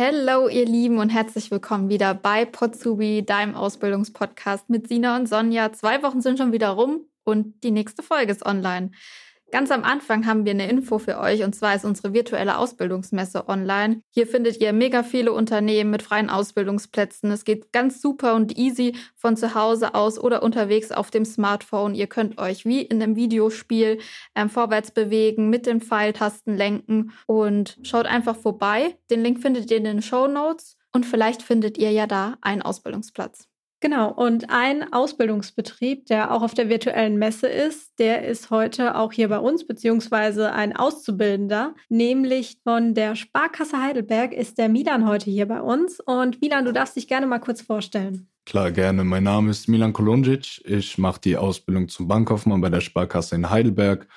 Hello, ihr Lieben, und herzlich willkommen wieder bei Potsubi, deinem Ausbildungspodcast mit Sina und Sonja. Zwei Wochen sind schon wieder rum und die nächste Folge ist online. Ganz am Anfang haben wir eine Info für euch und zwar ist unsere virtuelle Ausbildungsmesse online. Hier findet ihr mega viele Unternehmen mit freien Ausbildungsplätzen. Es geht ganz super und easy von zu Hause aus oder unterwegs auf dem Smartphone. Ihr könnt euch wie in einem Videospiel ähm, vorwärts bewegen, mit den Pfeiltasten lenken und schaut einfach vorbei. Den Link findet ihr in den Show Notes und vielleicht findet ihr ja da einen Ausbildungsplatz. Genau, und ein Ausbildungsbetrieb, der auch auf der virtuellen Messe ist, der ist heute auch hier bei uns, beziehungsweise ein Auszubildender, nämlich von der Sparkasse Heidelberg ist der Milan heute hier bei uns. Und Milan, du darfst dich gerne mal kurz vorstellen. Klar, gerne. Mein Name ist Milan Kolundzic. Ich mache die Ausbildung zum Bankkaufmann bei der Sparkasse in Heidelberg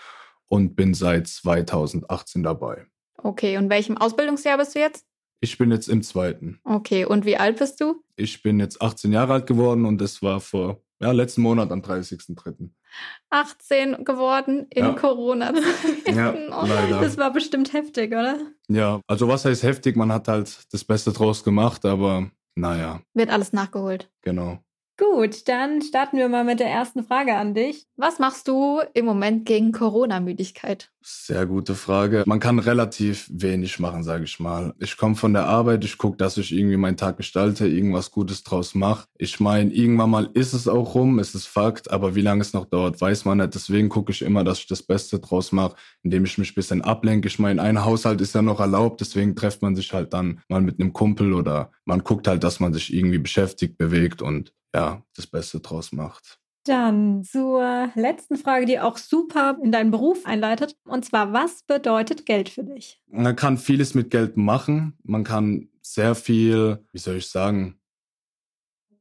und bin seit 2018 dabei. Okay, und welchem Ausbildungsjahr bist du jetzt? Ich bin jetzt im zweiten. Okay, und wie alt bist du? Ich bin jetzt 18 Jahre alt geworden und das war vor ja, letzten Monat am 30.03. 18 geworden in ja. Corona. ja, oh, leider. Das war bestimmt heftig, oder? Ja, also was heißt heftig? Man hat halt das Beste draus gemacht, aber naja. Wird alles nachgeholt. Genau. Gut, dann starten wir mal mit der ersten Frage an dich. Was machst du im Moment gegen Corona-Müdigkeit? Sehr gute Frage. Man kann relativ wenig machen, sage ich mal. Ich komme von der Arbeit, ich gucke, dass ich irgendwie meinen Tag gestalte, irgendwas Gutes draus mache. Ich meine, irgendwann mal ist es auch rum, es ist Fakt, aber wie lange es noch dauert, weiß man nicht. Deswegen gucke ich immer, dass ich das Beste draus mache, indem ich mich ein bisschen ablenke. Ich meine, ein Haushalt ist ja noch erlaubt, deswegen trefft man sich halt dann mal mit einem Kumpel oder man guckt halt, dass man sich irgendwie beschäftigt, bewegt und ja, das Beste draus macht. Dann zur letzten Frage, die auch super in deinen Beruf einleitet. Und zwar, was bedeutet Geld für dich? Man kann vieles mit Geld machen. Man kann sehr viel, wie soll ich sagen,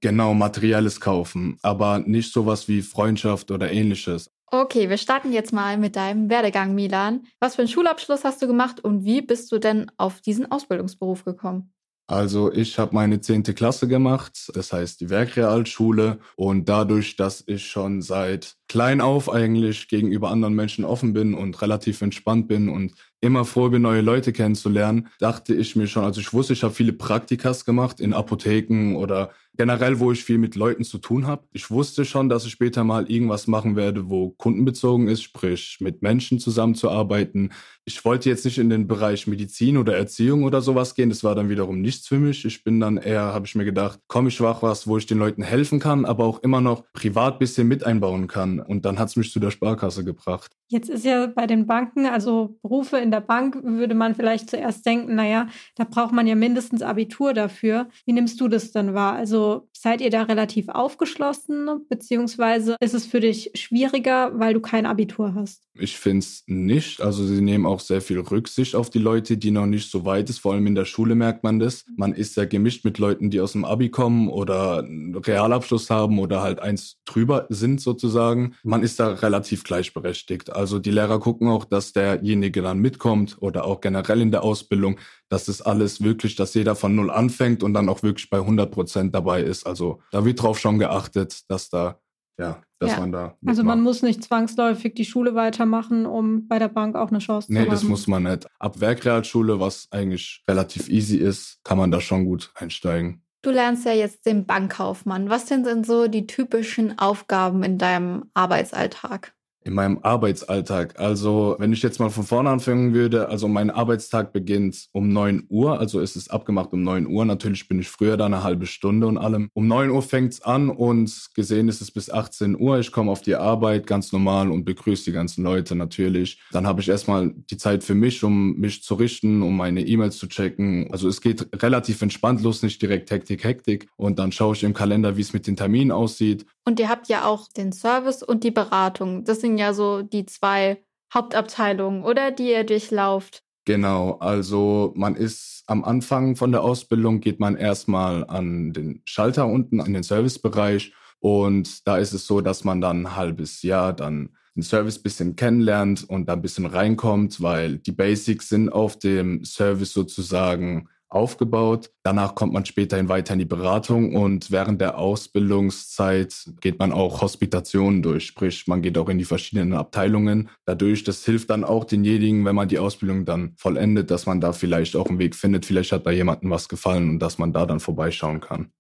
genau materielles kaufen, aber nicht sowas wie Freundschaft oder ähnliches. Okay, wir starten jetzt mal mit deinem Werdegang, Milan. Was für einen Schulabschluss hast du gemacht und wie bist du denn auf diesen Ausbildungsberuf gekommen? Also ich habe meine zehnte Klasse gemacht, das heißt die Werkrealschule. Und dadurch, dass ich schon seit klein auf eigentlich gegenüber anderen Menschen offen bin und relativ entspannt bin und immer froh bin, neue Leute kennenzulernen, dachte ich mir schon, also ich wusste, ich habe viele Praktikas gemacht in Apotheken oder generell, wo ich viel mit Leuten zu tun habe. Ich wusste schon, dass ich später mal irgendwas machen werde, wo kundenbezogen ist, sprich mit Menschen zusammenzuarbeiten. Ich wollte jetzt nicht in den Bereich Medizin oder Erziehung oder sowas gehen. Das war dann wiederum nichts für mich. Ich bin dann eher, habe ich mir gedacht, komm, ich mach was, wo ich den Leuten helfen kann, aber auch immer noch privat bisschen mit einbauen kann. Und dann hat es mich zu der Sparkasse gebracht. Jetzt ist ja bei den Banken, also Berufe in der Bank, würde man vielleicht zuerst denken, naja, da braucht man ja mindestens Abitur dafür. Wie nimmst du das denn wahr? Also so seid ihr da relativ aufgeschlossen, beziehungsweise ist es für dich schwieriger, weil du kein Abitur hast? Ich finde es nicht. Also sie nehmen auch sehr viel Rücksicht auf die Leute, die noch nicht so weit ist. Vor allem in der Schule merkt man das. Man ist ja gemischt mit Leuten, die aus dem Abi kommen oder einen Realabschluss haben oder halt eins drüber sind sozusagen. Man ist da relativ gleichberechtigt. Also die Lehrer gucken auch, dass derjenige dann mitkommt oder auch generell in der Ausbildung, dass das alles wirklich, dass jeder von null anfängt und dann auch wirklich bei 100 Prozent dabei ist. Also da wird drauf schon geachtet, dass da ja, dass ja. man da. Mitmacht. Also man muss nicht zwangsläufig die Schule weitermachen, um bei der Bank auch eine Chance nee, zu haben. Nee, das muss man nicht. Ab Werkrealschule, was eigentlich relativ easy ist, kann man da schon gut einsteigen. Du lernst ja jetzt den Bankkaufmann. Was sind denn so die typischen Aufgaben in deinem Arbeitsalltag? In meinem Arbeitsalltag. Also, wenn ich jetzt mal von vorne anfangen würde, also mein Arbeitstag beginnt um neun Uhr, also ist es abgemacht um neun Uhr. Natürlich bin ich früher da eine halbe Stunde und allem. Um neun Uhr fängt's an und gesehen ist es bis 18 Uhr. Ich komme auf die Arbeit ganz normal und begrüße die ganzen Leute natürlich. Dann habe ich erstmal die Zeit für mich, um mich zu richten, um meine E-Mails zu checken. Also es geht relativ entspannt los, nicht direkt Hektik, Hektik. Und dann schaue ich im Kalender, wie es mit den Terminen aussieht. Und ihr habt ja auch den Service und die Beratung. Das sind ja so die zwei Hauptabteilungen, oder die ihr durchlauft. Genau, also man ist am Anfang von der Ausbildung, geht man erstmal an den Schalter unten, an den Servicebereich. Und da ist es so, dass man dann ein halbes Jahr dann den Service bisschen kennenlernt und da ein bisschen reinkommt, weil die Basics sind auf dem Service sozusagen aufgebaut. Danach kommt man späterhin weiter in die Beratung und während der Ausbildungszeit geht man auch Hospitationen durch, sprich man geht auch in die verschiedenen Abteilungen. Dadurch, das hilft dann auch denjenigen, wenn man die Ausbildung dann vollendet, dass man da vielleicht auch einen Weg findet. Vielleicht hat bei jemandem was gefallen und dass man da dann vorbeischauen kann.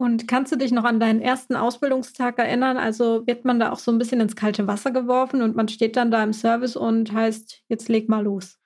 Und kannst du dich noch an deinen ersten Ausbildungstag erinnern? Also wird man da auch so ein bisschen ins kalte Wasser geworfen und man steht dann da im Service und heißt, jetzt leg mal los.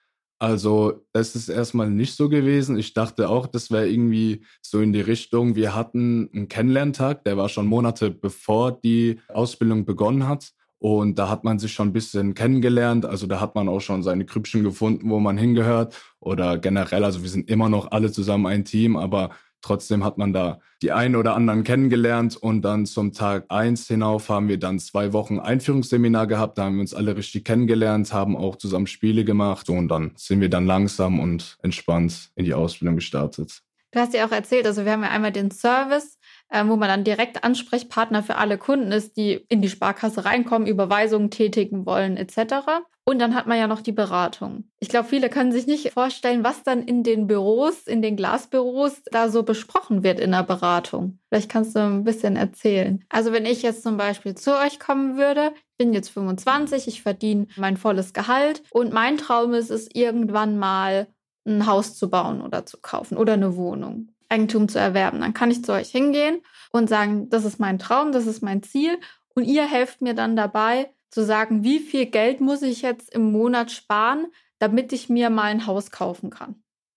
Also es ist erstmal nicht so gewesen. Ich dachte auch, das wäre irgendwie so in die Richtung. Wir hatten einen Kennenlerntag, der war schon Monate bevor die Ausbildung begonnen hat. Und da hat man sich schon ein bisschen kennengelernt. Also da hat man auch schon seine Krüppchen gefunden, wo man hingehört. Oder generell, also wir sind immer noch alle zusammen ein Team, aber Trotzdem hat man da die einen oder anderen kennengelernt und dann zum Tag eins hinauf haben wir dann zwei Wochen Einführungsseminar gehabt. Da haben wir uns alle richtig kennengelernt, haben auch zusammen Spiele gemacht und dann sind wir dann langsam und entspannt in die Ausbildung gestartet. Du hast ja auch erzählt, also wir haben ja einmal den Service, äh, wo man dann direkt Ansprechpartner für alle Kunden ist, die in die Sparkasse reinkommen, Überweisungen tätigen wollen etc. Und dann hat man ja noch die Beratung. Ich glaube, viele können sich nicht vorstellen, was dann in den Büros, in den Glasbüros da so besprochen wird in der Beratung. Vielleicht kannst du ein bisschen erzählen. Also wenn ich jetzt zum Beispiel zu euch kommen würde, bin jetzt 25, ich verdiene mein volles Gehalt und mein Traum ist es, irgendwann mal ein Haus zu bauen oder zu kaufen oder eine Wohnung, Eigentum zu erwerben. Dann kann ich zu euch hingehen und sagen, das ist mein Traum, das ist mein Ziel und ihr helft mir dann dabei, zu sagen, wie viel Geld muss ich jetzt im Monat sparen, damit ich mir mal ein Haus kaufen kann.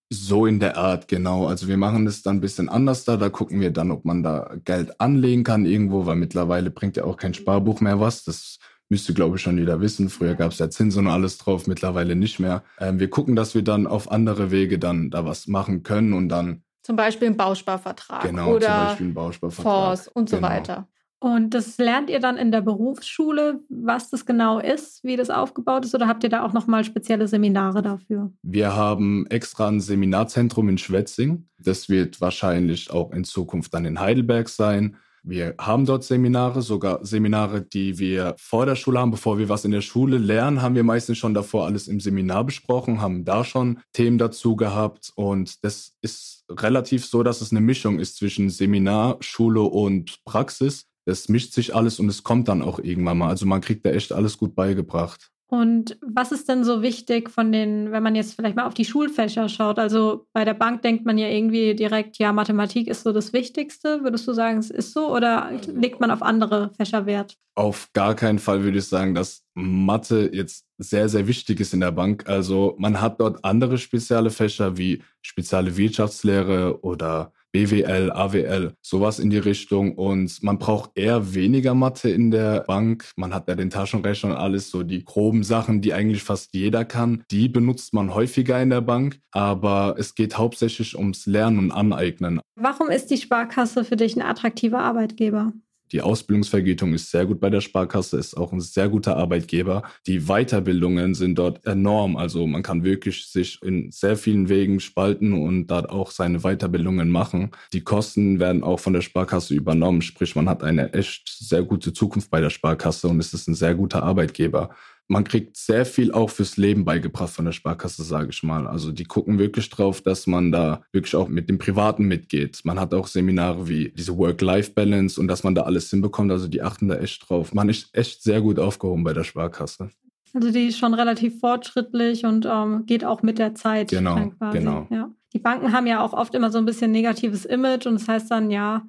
So in der Art, genau. Also wir machen das dann ein bisschen anders da. Da gucken wir dann, ob man da Geld anlegen kann irgendwo, weil mittlerweile bringt ja auch kein Sparbuch mehr was. Das müsste, glaube ich, schon jeder wissen. Früher gab es ja Zinsen und alles drauf, mittlerweile nicht mehr. Ähm, wir gucken, dass wir dann auf andere Wege dann da was machen können und dann. Zum Beispiel einen Bausparvertrag. Genau, oder zum Beispiel einen Bausparvertrag. Fonds und so genau. weiter. Und das lernt ihr dann in der Berufsschule, was das genau ist, wie das aufgebaut ist, oder habt ihr da auch nochmal spezielle Seminare dafür? Wir haben extra ein Seminarzentrum in Schwetzing. Das wird wahrscheinlich auch in Zukunft dann in Heidelberg sein. Wir haben dort Seminare, sogar Seminare, die wir vor der Schule haben. Bevor wir was in der Schule lernen, haben wir meistens schon davor alles im Seminar besprochen, haben da schon Themen dazu gehabt. Und das ist relativ so, dass es eine Mischung ist zwischen Seminar, Schule und Praxis es mischt sich alles und es kommt dann auch irgendwann mal. Also man kriegt da echt alles gut beigebracht. Und was ist denn so wichtig von den, wenn man jetzt vielleicht mal auf die Schulfächer schaut? Also bei der Bank denkt man ja irgendwie direkt, ja, Mathematik ist so das Wichtigste. Würdest du sagen, es ist so oder legt man auf andere Fächer Wert? Auf gar keinen Fall würde ich sagen, dass Mathe jetzt sehr, sehr wichtig ist in der Bank. Also man hat dort andere spezielle Fächer wie spezielle Wirtschaftslehre oder BWL, AWL, sowas in die Richtung. Und man braucht eher weniger Mathe in der Bank. Man hat ja den Taschenrechner und alles, so die groben Sachen, die eigentlich fast jeder kann. Die benutzt man häufiger in der Bank, aber es geht hauptsächlich ums Lernen und Aneignen. Warum ist die Sparkasse für dich ein attraktiver Arbeitgeber? Die Ausbildungsvergütung ist sehr gut bei der Sparkasse, ist auch ein sehr guter Arbeitgeber. Die Weiterbildungen sind dort enorm. Also man kann wirklich sich in sehr vielen Wegen spalten und dort auch seine Weiterbildungen machen. Die Kosten werden auch von der Sparkasse übernommen. Sprich, man hat eine echt sehr gute Zukunft bei der Sparkasse und es ist ein sehr guter Arbeitgeber man kriegt sehr viel auch fürs Leben beigebracht von der Sparkasse, sage ich mal. Also die gucken wirklich drauf, dass man da wirklich auch mit dem Privaten mitgeht. Man hat auch Seminare wie diese Work-Life-Balance und dass man da alles hinbekommt. Also die achten da echt drauf. Man ist echt sehr gut aufgehoben bei der Sparkasse. Also die ist schon relativ fortschrittlich und ähm, geht auch mit der Zeit. Genau, genau. Ja. Die Banken haben ja auch oft immer so ein bisschen negatives Image und das heißt dann, ja,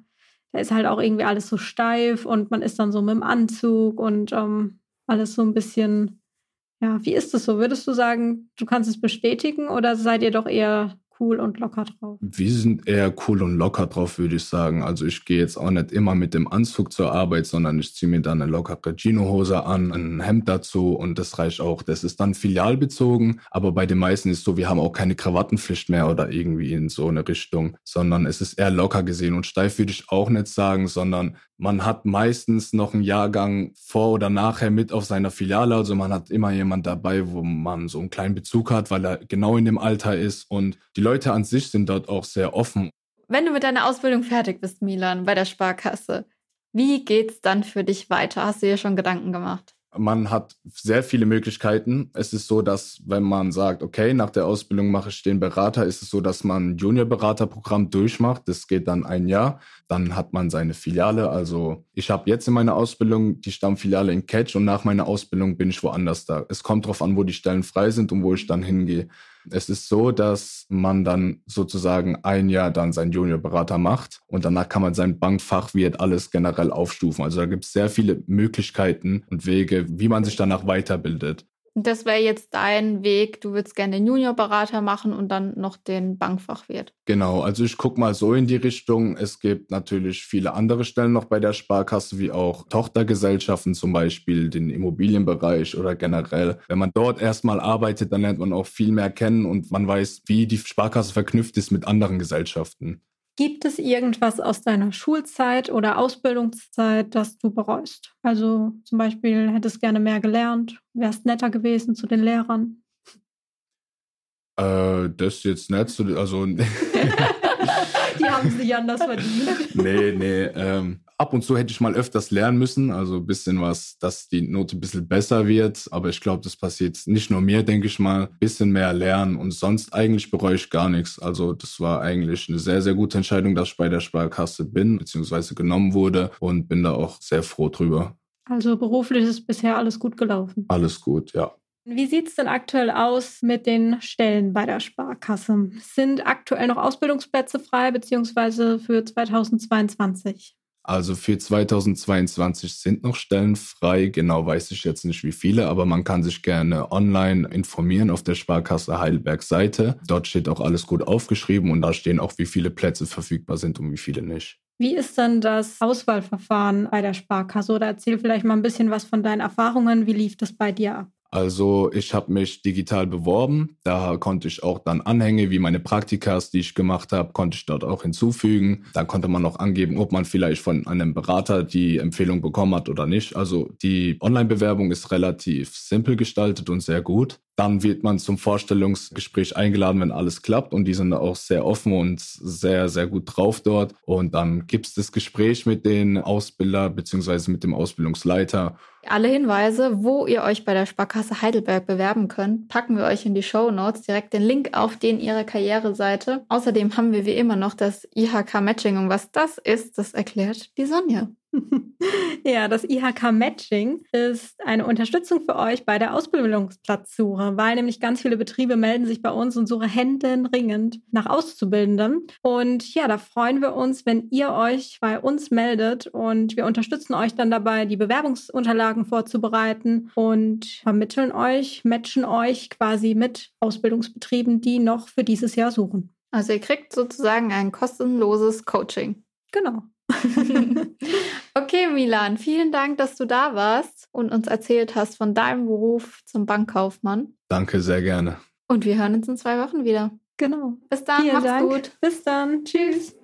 da ist halt auch irgendwie alles so steif und man ist dann so mit dem Anzug und ähm, alles so ein bisschen, ja, wie ist es so? Würdest du sagen, du kannst es bestätigen oder seid ihr doch eher cool und locker drauf? Wir sind eher cool und locker drauf, würde ich sagen. Also ich gehe jetzt auch nicht immer mit dem Anzug zur Arbeit, sondern ich ziehe mir dann eine lockere Gino-Hose an, ein Hemd dazu und das reicht auch. Das ist dann filialbezogen, aber bei den meisten ist so, wir haben auch keine Krawattenpflicht mehr oder irgendwie in so eine Richtung, sondern es ist eher locker gesehen und steif würde ich auch nicht sagen, sondern man hat meistens noch einen Jahrgang vor oder nachher mit auf seiner Filiale. Also man hat immer jemand dabei, wo man so einen kleinen Bezug hat, weil er genau in dem Alter ist und die Leute an sich sind dort auch sehr offen. Wenn du mit deiner Ausbildung fertig bist, Milan, bei der Sparkasse, wie geht's dann für dich weiter? Hast du dir schon Gedanken gemacht? Man hat sehr viele Möglichkeiten. Es ist so, dass wenn man sagt, okay, nach der Ausbildung mache ich den Berater, ist es so, dass man ein Junior-Berater-Programm durchmacht. Das geht dann ein Jahr. Dann hat man seine Filiale. Also ich habe jetzt in meiner Ausbildung die Stammfiliale in Catch und nach meiner Ausbildung bin ich woanders da. Es kommt darauf an, wo die Stellen frei sind und wo ich dann hingehe. Es ist so, dass man dann sozusagen ein Jahr dann seinen Juniorberater macht und danach kann man sein Bankfachwirt alles generell aufstufen. Also da gibt es sehr viele Möglichkeiten und Wege, wie man sich danach weiterbildet. Das wäre jetzt dein Weg. Du würdest gerne den Juniorberater machen und dann noch den Bankfachwirt. Genau, also ich gucke mal so in die Richtung. Es gibt natürlich viele andere Stellen noch bei der Sparkasse, wie auch Tochtergesellschaften, zum Beispiel den Immobilienbereich oder generell. Wenn man dort erstmal arbeitet, dann lernt man auch viel mehr kennen und man weiß, wie die Sparkasse verknüpft ist mit anderen Gesellschaften. Gibt es irgendwas aus deiner Schulzeit oder Ausbildungszeit, das du bereust? Also zum Beispiel hättest gerne mehr gelernt, wärst netter gewesen zu den Lehrern? Äh, das jetzt nicht so, also. Die haben sich anders verdient. Nee, nee. Ähm, ab und zu hätte ich mal öfters lernen müssen, also ein bisschen was, dass die Note ein bisschen besser wird. Aber ich glaube, das passiert nicht nur mir, denke ich mal. Ein bisschen mehr lernen und sonst eigentlich bereue ich gar nichts. Also das war eigentlich eine sehr, sehr gute Entscheidung, dass ich bei der Sparkasse bin, beziehungsweise genommen wurde und bin da auch sehr froh drüber. Also beruflich ist bisher alles gut gelaufen. Alles gut, ja. Wie sieht es denn aktuell aus mit den Stellen bei der Sparkasse? Sind aktuell noch Ausbildungsplätze frei, beziehungsweise für 2022? Also für 2022 sind noch Stellen frei. Genau weiß ich jetzt nicht wie viele, aber man kann sich gerne online informieren auf der Sparkasse Heidelberg Seite. Dort steht auch alles gut aufgeschrieben und da stehen auch, wie viele Plätze verfügbar sind und wie viele nicht. Wie ist dann das Auswahlverfahren bei der Sparkasse? Oder erzähl vielleicht mal ein bisschen was von deinen Erfahrungen. Wie lief das bei dir ab? Also ich habe mich digital beworben. Da konnte ich auch dann Anhänge wie meine Praktikas, die ich gemacht habe, konnte ich dort auch hinzufügen. Dann konnte man noch angeben, ob man vielleicht von einem Berater die Empfehlung bekommen hat oder nicht. Also die Online-Bewerbung ist relativ simpel gestaltet und sehr gut. Dann wird man zum Vorstellungsgespräch eingeladen, wenn alles klappt. Und die sind auch sehr offen und sehr, sehr gut drauf dort. Und dann gibt es das Gespräch mit den Ausbilder beziehungsweise mit dem Ausbildungsleiter. Alle Hinweise, wo ihr euch bei der Sparkasse Heidelberg bewerben könnt, packen wir euch in die Show Notes. Direkt den Link auf den ihrer Karriereseite. Außerdem haben wir wie immer noch das IHK Matching. Und was das ist, das erklärt die Sonja. ja, das IHK Matching ist eine Unterstützung für euch bei der Ausbildungsplatzsuche, weil nämlich ganz viele Betriebe melden sich bei uns und suchen händenringend nach Auszubildenden. Und ja, da freuen wir uns, wenn ihr euch bei uns meldet und wir unterstützen euch dann dabei, die Bewerbungsunterlagen vorzubereiten und vermitteln euch, matchen euch quasi mit Ausbildungsbetrieben, die noch für dieses Jahr suchen. Also ihr kriegt sozusagen ein kostenloses Coaching. Genau. okay, Milan, vielen Dank, dass du da warst und uns erzählt hast von deinem Beruf zum Bankkaufmann. Danke, sehr gerne. Und wir hören uns in zwei Wochen wieder. Genau. Bis dann, vielen macht's Dank. gut. Bis dann. Tschüss.